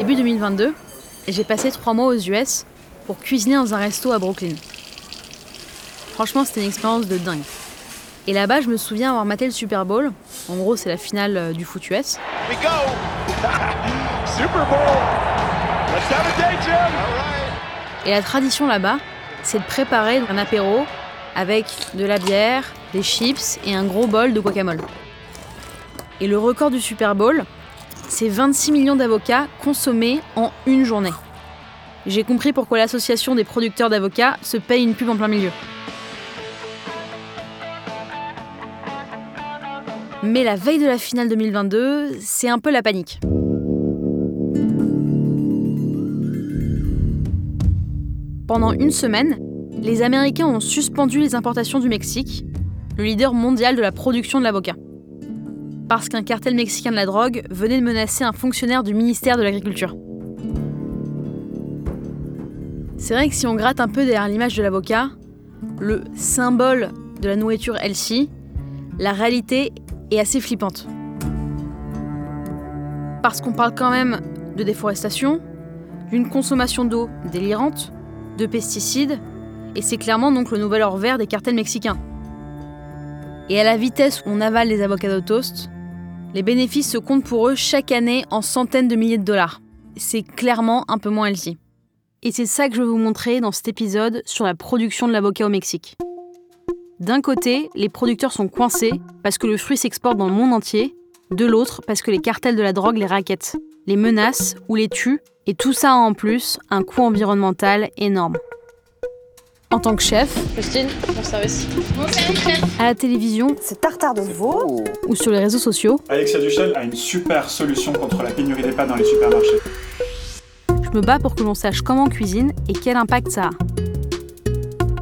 Début 2022, j'ai passé trois mois aux US pour cuisiner dans un resto à Brooklyn. Franchement, c'était une expérience de dingue. Et là-bas, je me souviens avoir maté le Super Bowl. En gros, c'est la finale euh, du foot US. Et la tradition là-bas, c'est de préparer un apéro avec de la bière, des chips et un gros bol de guacamole. Et le record du Super Bowl, c'est 26 millions d'avocats consommés en une journée. J'ai compris pourquoi l'association des producteurs d'avocats se paye une pub en plein milieu. Mais la veille de la finale 2022, c'est un peu la panique. Pendant une semaine, les Américains ont suspendu les importations du Mexique, le leader mondial de la production de l'avocat. Parce qu'un cartel mexicain de la drogue venait de menacer un fonctionnaire du ministère de l'Agriculture. C'est vrai que si on gratte un peu derrière l'image de l'avocat, le symbole de la nourriture healthy, la réalité est assez flippante. Parce qu'on parle quand même de déforestation, d'une consommation d'eau délirante, de pesticides, et c'est clairement donc le nouvel or vert des cartels mexicains. Et à la vitesse où on avale les avocats toast, les bénéfices se comptent pour eux chaque année en centaines de milliers de dollars. C'est clairement un peu moins healthy. Et c'est ça que je vais vous montrer dans cet épisode sur la production de l'avocat au Mexique. D'un côté, les producteurs sont coincés parce que le fruit s'exporte dans le monde entier, de l'autre parce que les cartels de la drogue les raquettent, les menacent ou les tuent, et tout ça a en plus un coût environnemental énorme. En tant que chef, Christine, bon service. à la télévision Ce tartare de veau ou sur les réseaux sociaux, Alexia Duchel a une super solution contre la pénurie des pâtes dans les supermarchés. je me bats pour que l'on sache comment on cuisine et quel impact ça a.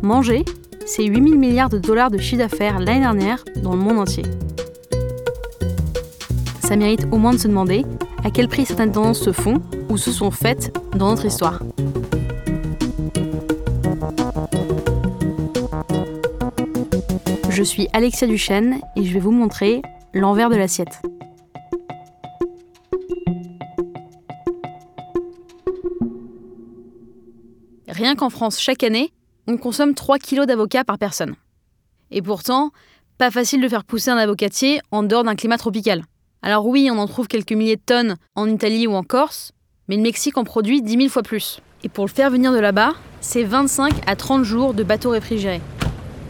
Manger, c'est 8000 milliards de dollars de chiffre d'affaires l'année dernière dans le monde entier. Ça mérite au moins de se demander à quel prix certaines tendances se font ou se sont faites dans notre histoire. Je suis Alexia Duchesne et je vais vous montrer l'envers de l'assiette. Rien qu'en France, chaque année, on consomme 3 kilos d'avocats par personne. Et pourtant, pas facile de faire pousser un avocatier en dehors d'un climat tropical. Alors oui, on en trouve quelques milliers de tonnes en Italie ou en Corse, mais le Mexique en produit 10 000 fois plus. Et pour le faire venir de là-bas, c'est 25 à 30 jours de bateau réfrigéré.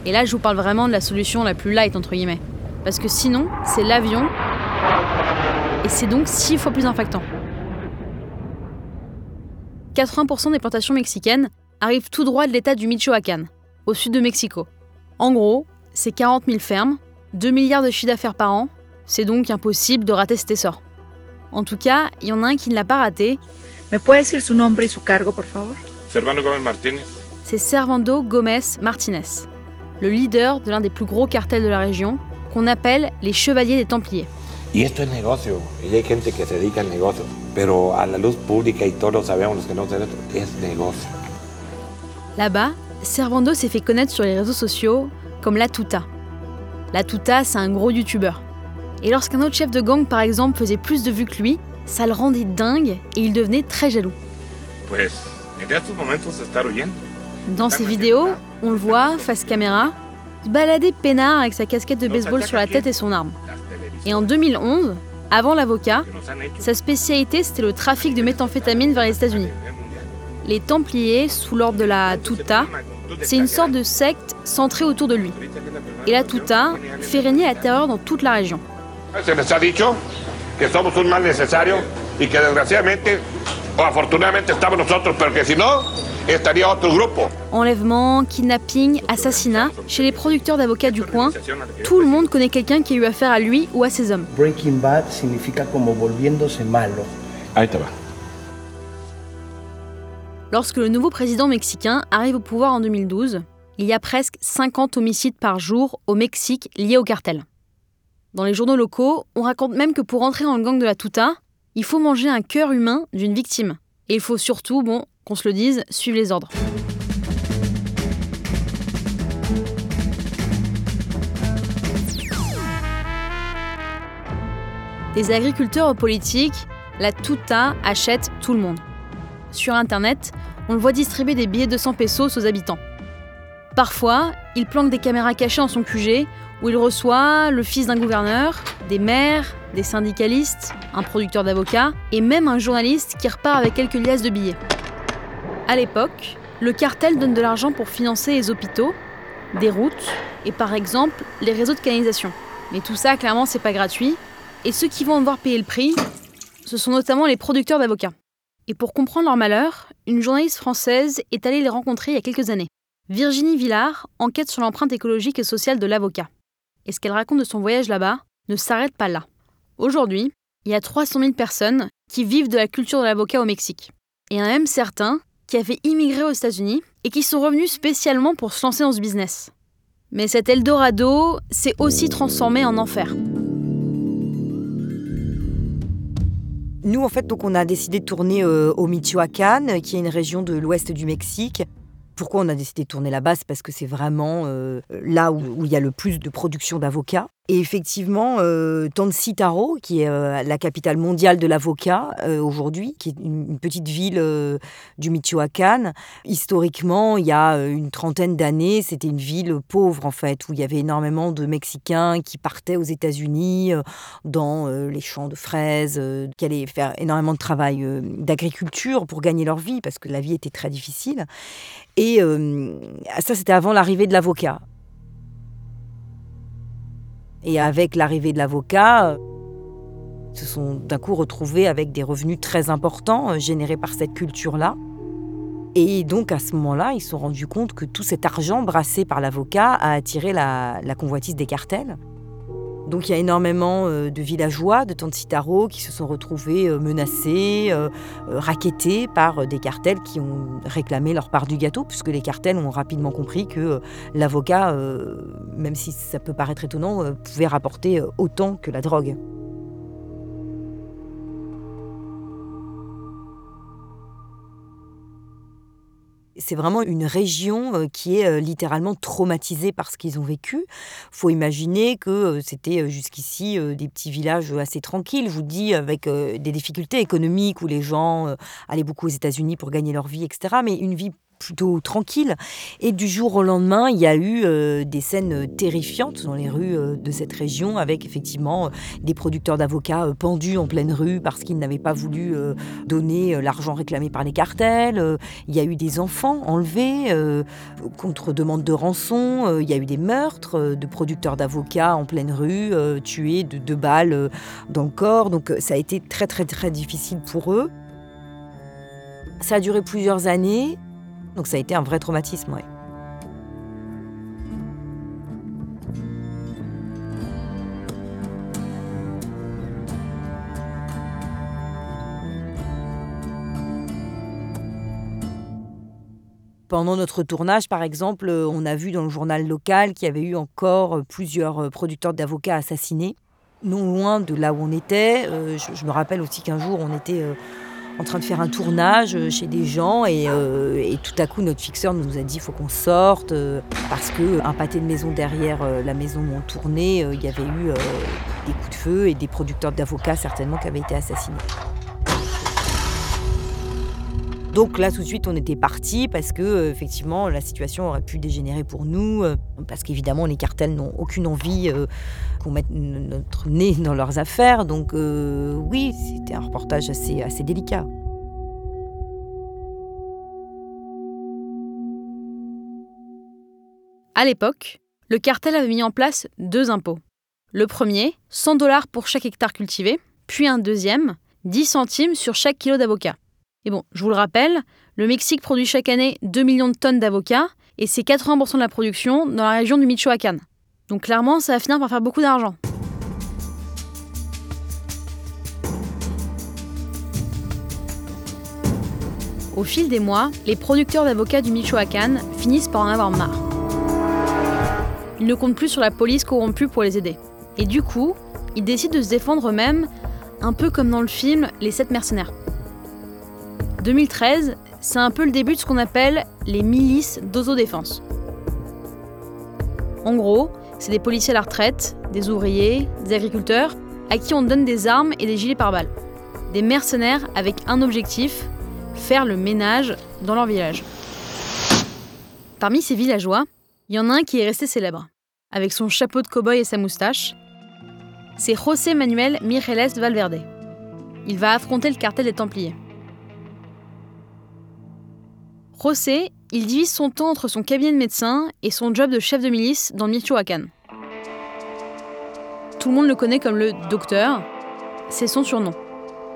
Et là, je vous parle vraiment de la solution la plus light, entre guillemets. Parce que sinon, c'est l'avion, et c'est donc 6 fois plus impactant. 80% des plantations mexicaines arrivent tout droit de l'état du Michoacán, au sud de Mexico. En gros, c'est 40 000 fermes, 2 milliards de chiffre d'affaires par an, c'est donc impossible de rater cet essor. En tout cas, il y en a un qui ne l'a pas raté, ¿Me puede decir su nombre y su cargo, por favor? Servando Gómez Martínez. c'est Servando Gomez Martinez, le leader de l'un des plus gros cartels de la région, qu'on appelle les Chevaliers des Templiers. Y esto es negocio, y hay gente que se dedica al negocio, pero a la luz pública y todos sabemos los que no sabemos, es negocio. Là-bas, Servando s'est fait connaître sur les réseaux sociaux comme La Tuta. La Tuta, c'est un gros youtubeur. Et lorsqu'un autre chef de gang, par exemple, faisait plus de vues que lui, ça le rendait dingue et il devenait très jaloux. Pues en estos momentos estar huyendo. Dans ses vidéos, on le voit, face caméra, se balader peinard avec sa casquette de baseball sur la tête et son arme. Et en 2011, avant l'avocat, sa spécialité c'était le trafic de méthamphétamine vers les États-Unis. Les Templiers, sous l'ordre de la Tuta, c'est une sorte de secte centrée autour de lui. Et la Tuta fait régner la terreur dans toute la région. Enlèvement, kidnapping, assassinat, chez les producteurs d'avocats du coin, tout le monde connaît quelqu'un qui a eu affaire à lui ou à ses hommes. Breaking Bad significa como volviéndose malo. Ahí te va. Lorsque le nouveau président mexicain arrive au pouvoir en 2012, il y a presque 50 homicides par jour au Mexique liés au cartel. Dans les journaux locaux, on raconte même que pour entrer dans le gang de la Tuta, il faut manger un cœur humain d'une victime. Et il faut surtout, bon, qu'on se le dise, suivre les ordres. Des agriculteurs aux politiques, la Tuta achète tout le monde. Sur Internet, on le voit distribuer des billets de 100 pesos aux habitants. Parfois, il planque des caméras cachées en son QG où il reçoit le fils d'un gouverneur, des maires, des syndicalistes, un producteur d'avocats et même un journaliste qui repart avec quelques liasses de billets. À l'époque, le cartel donne de l'argent pour financer les hôpitaux, des routes et par exemple les réseaux de canalisation. Mais tout ça, clairement, c'est pas gratuit. Et ceux qui vont devoir payer le prix, ce sont notamment les producteurs d'avocats. Et pour comprendre leur malheur, une journaliste française est allée les rencontrer il y a quelques années. Virginie Villard enquête sur l'empreinte écologique et sociale de l'avocat. Et ce qu'elle raconte de son voyage là-bas ne s'arrête pas là. Aujourd'hui, il y a 300 000 personnes qui vivent de la culture de l'avocat au Mexique. Et il y en même certains qui avaient immigré aux États-Unis et qui sont revenus spécialement pour se lancer dans ce business. Mais cet Eldorado s'est aussi transformé en enfer. Nous, en fait, donc, on a décidé de tourner euh, au Michoacán, qui est une région de l'ouest du Mexique. Pourquoi on a décidé de tourner là-bas? C'est parce que c'est vraiment euh, là où, il y a le plus de production d'avocats. Et effectivement, euh, Tancitaro, qui est euh, la capitale mondiale de l'avocat euh, aujourd'hui, qui est une, petite ville du Michoacán, historiquement, il y a une trentaine d'années, c'était une ville pauvre en fait, où il y avait énormément de Mexicains qui partaient aux États-Unis dans les champs de fraises, qui allaient faire énormément de travail d'agriculture pour gagner leur vie, parce que la vie était très difficile. Et ça, c'était avant l'arrivée de l'avocat. Et avec l'arrivée de l'avocat, ils se sont d'un coup retrouvés avec des revenus très importants euh, générés par cette culture-là. Et donc à ce moment-là, ils se sont rendus compte que tout cet argent brassé par l'avocat a attiré la convoitise des cartels. Donc il y a énormément euh, de villageois de Tancitaro qui se sont retrouvés euh, menacés, euh, raquettés par des cartels qui ont réclamé leur part du gâteau, puisque les cartels ont rapidement compris que l'avocat, même si ça peut paraître étonnant, pouvait rapporter autant que la drogue. C'est vraiment une région euh, qui est euh, littéralement traumatisée par ce qu'ils ont vécu. faut imaginer que euh, c'était jusqu'ici des petits villages assez tranquilles, je vous dis, avec des difficultés économiques où les gens allaient beaucoup aux États-Unis pour gagner leur vie, etc. Mais une vie plutôt tranquille. Et du jour au lendemain, il y a eu euh, des scènes terrifiantes dans les rues euh, de cette région, avec effectivement euh, des producteurs d'avocats pendus en pleine rue parce qu'ils n'avaient pas voulu donner l'argent réclamé par les cartels. il y a eu des enfants enlevés contre demande de rançon. il y a eu des meurtres de producteurs d'avocats en pleine rue, tués de deux balles dans le corps. Donc ça a été très très très difficile pour eux. Ça a duré plusieurs années. Donc ça a été un vrai traumatisme, ouais. Pendant notre tournage, par exemple, on a vu dans le journal local qu'il y avait eu encore plusieurs producteurs d'avocats assassinés, non loin de là où on était. Euh, je, me rappelle aussi qu'un jour, on était euh, en train de faire un tournage euh, chez des gens euh, et, tout à coup notre fixeur nous a dit faut qu'on sorte euh, parce que un pâté de maison derrière la maison où on tournait, il y avait eu des coups de feu et des producteurs d'avocats certainement qui avaient été assassinés. Donc là, tout de suite, on était parti parce que effectivement, la situation aurait pu dégénérer pour nous, parce qu'évidemment, les cartels n'ont aucune envie qu'on mette notre nez dans leurs affaires. Donc oui, c'était un reportage assez, assez délicat. À l'époque, le cartel avait mis en place deux impôts. Le premier, 100 dollars pour chaque hectare cultivé, puis un deuxième, 10 centimes sur chaque kilo d'avocat. Et bon, je vous le rappelle, le Mexique produit chaque année 2 millions de tonnes d'avocats et c'est 80% de la production dans la région du Michoacán. Donc clairement, ça va finir par faire beaucoup d'argent. Au fil des mois, les producteurs d'avocats du Michoacán finissent par en avoir marre. Ils ne comptent plus sur la police corrompue pour les aider. Et du coup, ils décident de se défendre eux-mêmes, un peu comme dans le film Les Sept Mercenaires. 2013, c'est un peu le début de ce qu'on appelle les milices d'autodéfense. En gros, c'est des policiers à la retraite, des ouvriers, des agriculteurs, à qui on donne des armes et des gilets pare-balles. Des mercenaires avec un objectif, faire le ménage dans leur village. Parmi ces villageois, il y en a un qui est resté célèbre, avec son chapeau de cow-boy et sa moustache. C'est José Manuel Mireles Valverde. Il va affronter le cartel des Templiers. José, il divise son temps entre son cabinet de médecin et son job de chef de milice dans Michoacán. Tout le monde le connaît comme le docteur, c'est son surnom.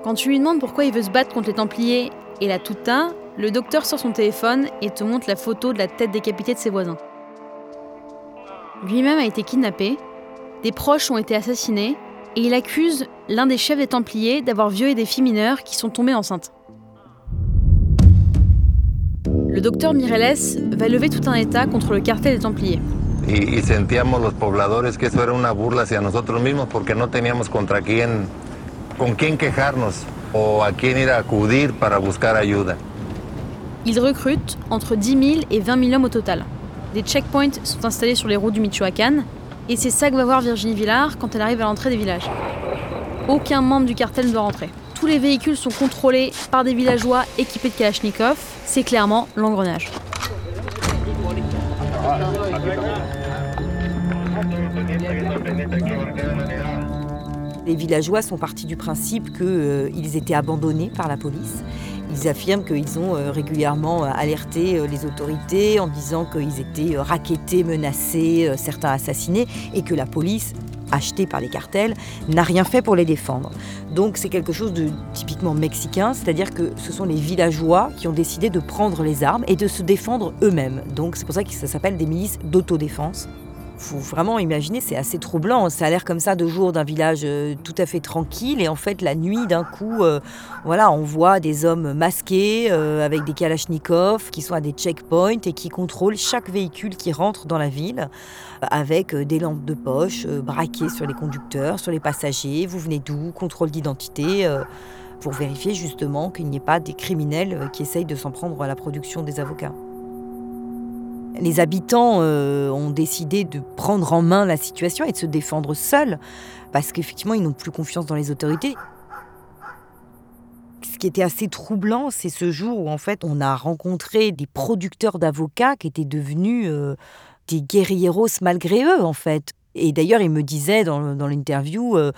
Quand tu lui demandes pourquoi il veut se battre contre les Templiers et la Tuta, le docteur sort son téléphone et te montre la photo de la tête décapitée de ses voisins. Lui-même a été kidnappé, des proches ont été assassinés et il accuse l'un des chefs des Templiers d'avoir violé des filles mineures qui sont tombées enceintes. Le docteur Mireles va lever tout un État contre le cartel des Templiers. y, y sentíamos los pobladores que eso era una burla hacia nosotros mismos porque no teníamos contra quién, con quién quejarnos o a quién ir a acudir para buscar ayuda. Il recrute entre 10 000 et 20 000 hommes au total. Des checkpoints sont installés sur les routes du Michoacán, et c'est ça que va voir Virginie Villard quand elle arrive à l'entrée des villages. Aucun membre du cartel ne doit rentrer. Tous les véhicules sont contrôlés par des villageois équipés de Kalachnikov. C'est clairement l'engrenage. Les villageois sont partis du principe qu'ils étaient abandonnés par la police. Ils affirment qu'ils ont euh, régulièrement alerté euh, les autorités en disant qu'ils étaient euh, rackettés, menacés, certains assassinés, et que la police, achetée par les cartels, n'a rien fait pour les défendre. Donc c'est quelque chose de typiquement mexicain, c'est-à-dire que ce sont les villageois qui ont décidé de prendre les armes et de se défendre eux-mêmes. Donc c'est pour ça que ça s'appelle des milices d'autodéfense faut vraiment imaginer, c'est assez troublant. Ça a l'air comme ça de jour d'un village euh, tout à fait tranquille et en fait la nuit d'un coup, euh, voilà, on voit des hommes masqués euh, avec des kalachnikovs qui sont à des checkpoints et qui contrôlent chaque véhicule qui rentre dans la ville avec des lampes de poche braquées sur les conducteurs, sur les passagers. Vous venez d'où? Contrôle d'identité pour vérifier justement qu'il n'y ait pas des criminels qui essayent de s'en prendre à la production des avocats. Les habitants euh, ont décidé de prendre en main la situation et de se défendre seuls, parce qu'effectivement, ils n'ont plus confiance dans les autorités. Ce qui était assez troublant, c'est ce jour où en fait on a rencontré des producteurs d'avocats qui étaient devenus euh, des guerrieros malgré eux en fait. Et d'ailleurs, il me disait dans, dans l'interview, euh,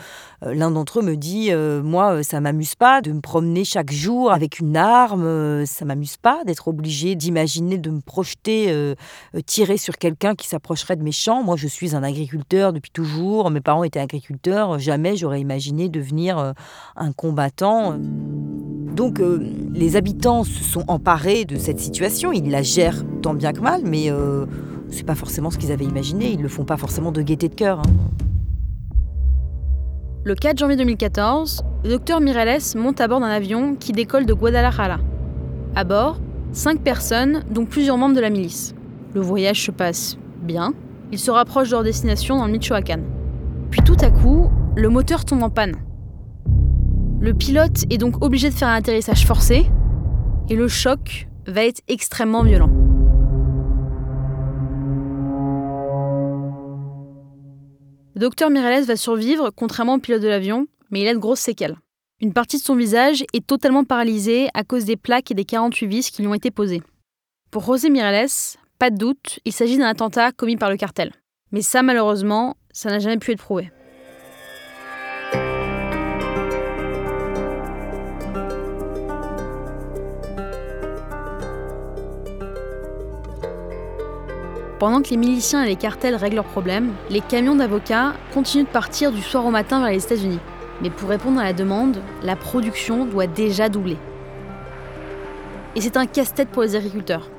euh, l'un d'entre eux me dit euh, Moi, ça m'amuse pas de me promener chaque jour avec une arme, ça m'amuse pas d'être obligé d'imaginer de me projeter, tirer sur quelqu'un qui s'approcherait de mes champs. Moi, je suis un agriculteur depuis toujours, mes parents étaient agriculteurs, jamais j'aurais imaginé devenir un combattant. Donc, les habitants se sont emparés de cette situation, ils la gèrent tant bien que mal, mais c'est pas forcément ce qu'ils avaient imaginé, ils le font pas forcément de gaieté de cœur. hein. Le 4 janvier 2014, le docteur Mireles monte à bord d'un avion qui décolle de Guadalajara. À bord, cinq personnes, dont plusieurs membres de la milice. Le voyage se passe bien. Ils se rapprochent de leur destination dans le Michoacán. Puis tout à coup, le moteur tombe en panne. Le pilote est donc obligé de faire un atterrissage forcé et le choc va être extrêmement violent. Le docteur Mireles va survivre, contrairement au pilote de l'avion, mais il a de grosses séquelles. Une partie de son visage est totalement paralysée à cause des plaques et des 48 vis qui lui ont été posées. Pour José Mireles, pas de doute, il s'agit d'un attentat commis par le cartel. Mais ça, malheureusement, ça n'a jamais pu être prouvé. Pendant que les miliciens et les cartels règlent leurs problèmes, les camions d'avocats continuent de partir du soir au matin vers les États-Unis. Mais pour répondre à la demande, la production doit déjà doubler. Et c'est un casse-tête pour les agriculteurs.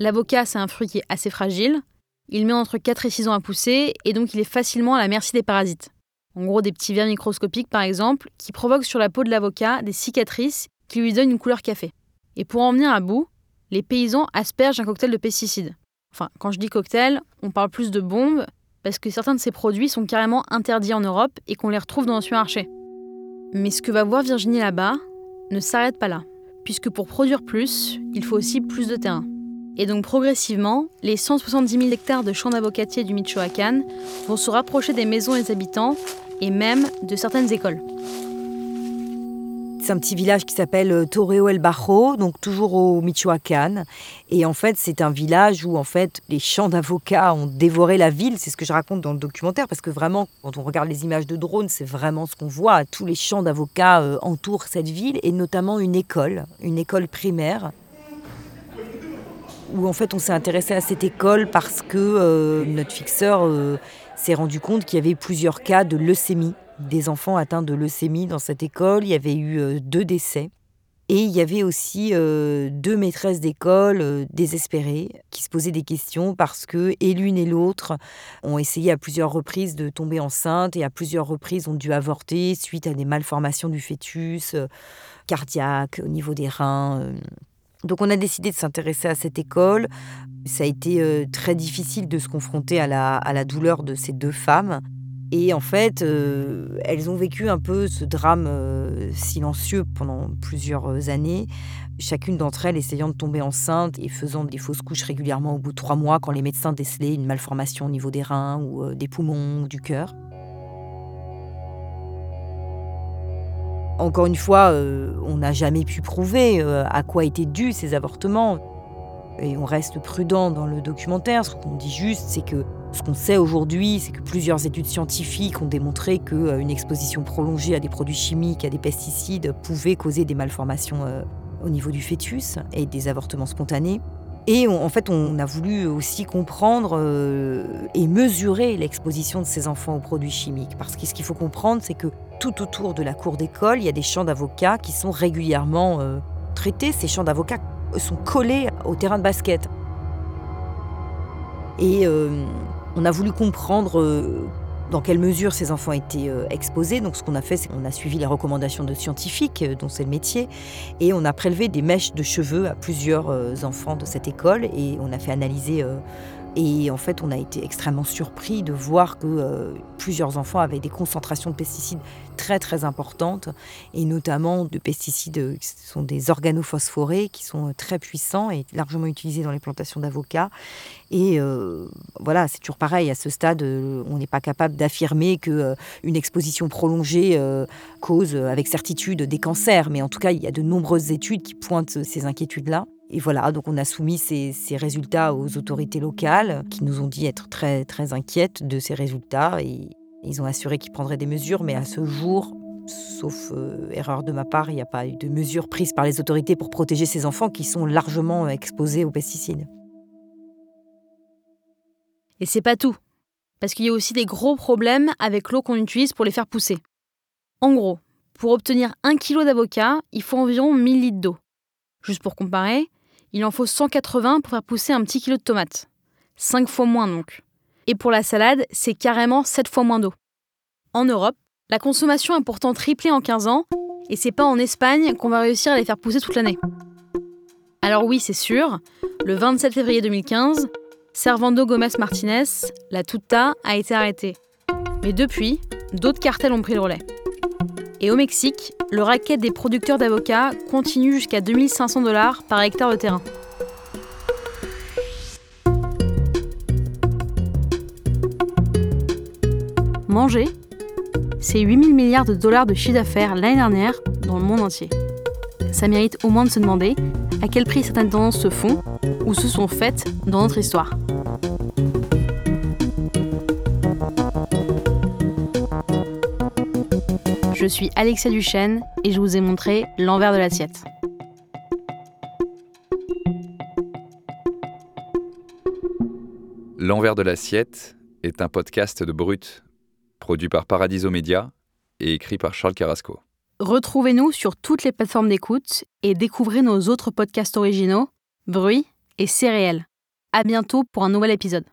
L'avocat, c'est un fruit qui est assez fragile. Il met entre 4 et 6 ans à pousser et donc il est facilement à la merci des parasites. En gros, des petits vers microscopiques par exemple, qui provoquent sur la peau de l'avocat des cicatrices qui lui donnent une couleur café. Et pour en venir à bout, les paysans aspergent un cocktail de pesticides. Enfin, quand je dis cocktail, on parle plus de bombes, parce que certains de ces produits sont carrément interdits en Europe et qu'on les retrouve dans un supermarché. Mais ce que va voir Virginie là-bas ne s'arrête pas là, puisque pour produire plus, il faut aussi plus de terrain. Et donc progressivement, les 170 000 hectares de champs d'avocatiers du Michoacán vont se rapprocher des maisons des habitants et même de certaines écoles. C'est un petit village qui s'appelle euh, Torreo el Bajo, donc toujours au Michoacán. Et en fait, c'est un village où en fait les champs d'avocats ont dévoré la ville. C'est ce que je raconte dans le documentaire, parce que vraiment, quand on regarde les images de drone, c'est vraiment ce qu'on voit. Tous les champs d'avocats euh, entourent cette ville, et notamment une école, une école primaire où en fait on s'est intéressé à cette école parce que euh, notre fixeur s'est rendu compte qu'il y avait plusieurs cas de leucémie des enfants atteints de leucémie dans cette école. Il y avait eu euh, deux décès. Et il y avait aussi euh, deux maîtresses d'école euh, désespérées qui se posaient des questions parce que et l'une et l'autre ont essayé à plusieurs reprises de tomber enceinte et à plusieurs reprises ont dû avorter suite à des malformations du fœtus cardiaque au niveau des reins. Donc on a décidé de s'intéresser à cette école. Ça a été très difficile de se confronter à la douleur de ces deux femmes. Et en fait, euh, elles ont vécu un peu ce drame euh, silencieux pendant plusieurs euh, années, chacune d'entre elles essayant de tomber enceinte et faisant des fausses couches régulièrement au bout de trois mois quand les médecins décelaient une malformation au niveau des reins ou des poumons ou du cœur. Encore une fois, on n'a jamais pu prouver à quoi étaient dus ces avortements. Et on reste prudent dans le documentaire. Ce qu'on dit juste, c'est que ce qu'on sait aujourd'hui, c'est que plusieurs études scientifiques ont démontré qu'une euh, exposition prolongée à des produits chimiques, à des pesticides, pouvait causer des malformations euh, au niveau du fœtus et des avortements spontanés. Et en fait, on a voulu aussi comprendre euh, et mesurer l'exposition de ces enfants aux produits chimiques. Parce que ce qu'il faut comprendre, c'est que tout autour de la cour d'école, il y a des champs d'avocats qui sont régulièrement traités. Ces champs d'avocats sont collés au terrain de basket. Et on a voulu comprendre euh, dans quelle mesure ces enfants étaient euh, exposés. Donc ce qu'on a fait, c'est qu'on a suivi les recommandations de scientifiques, euh, dont c'est le métier, et on a prélevé des mèches de cheveux à plusieurs enfants de cette école, et on a fait analyser et en fait, on a été extrêmement surpris de voir que euh, plusieurs enfants avaient des concentrations de pesticides très très importantes, et notamment de pesticides euh, qui sont des organophosphorés, qui sont euh, très puissants et largement utilisés dans les plantations d'avocats. Et voilà, c'est toujours pareil, à ce stade, on n'est pas capable d'affirmer qu'une une exposition prolongée cause avec certitude des cancers, mais en tout cas, il y a de nombreuses études qui pointent ces inquiétudes-là. Et voilà, donc on a soumis ces, résultats aux autorités locales qui nous ont dit être très, très inquiètes de ces résultats. Et ils ont assuré qu'ils prendraient des mesures, mais à ce jour, sauf euh, erreur de ma part, il n'y a pas eu de mesures prises par les autorités pour protéger ces enfants qui sont largement exposés aux pesticides. Et c'est pas tout, parce qu'il y a aussi des gros problèmes avec l'eau qu'on utilise pour les faire pousser. En gros, pour obtenir un kilo d'avocat, il faut environ 1000 litres d'eau. Juste pour comparer, il en faut 180 pour faire pousser un petit kilo de tomates. 5 fois moins donc. Et pour la salade, c'est carrément 7 fois moins d'eau. En Europe, la consommation a pourtant triplé en 15 ans, et c'est pas en Espagne qu'on va réussir à les faire pousser toute l'année. Alors oui, c'est sûr, le 27 février 2015, Servando Gomez Martinez, la Tuta, a été arrêté. Mais depuis, d'autres cartels ont pris le relais. Et au Mexique, le racket des producteurs d'avocats continue jusqu'à 2500 dollars par hectare de terrain. Manger, c'est 8000 milliards de dollars de chiffre d'affaires l'année dernière dans le monde entier. Ça mérite au moins de se demander à quel prix certaines tendances se font ou se sont faites dans notre histoire. Je suis Alexia Duchesne et je vous ai montré l'envers de l'assiette. L'envers de l'assiette est un podcast de Brut, produit par Paradiso Media et écrit par Charles Carrasco. Retrouvez-nous sur toutes les plateformes d'écoute et découvrez nos autres podcasts originaux, Bruit et réel. À bientôt pour un nouvel épisode.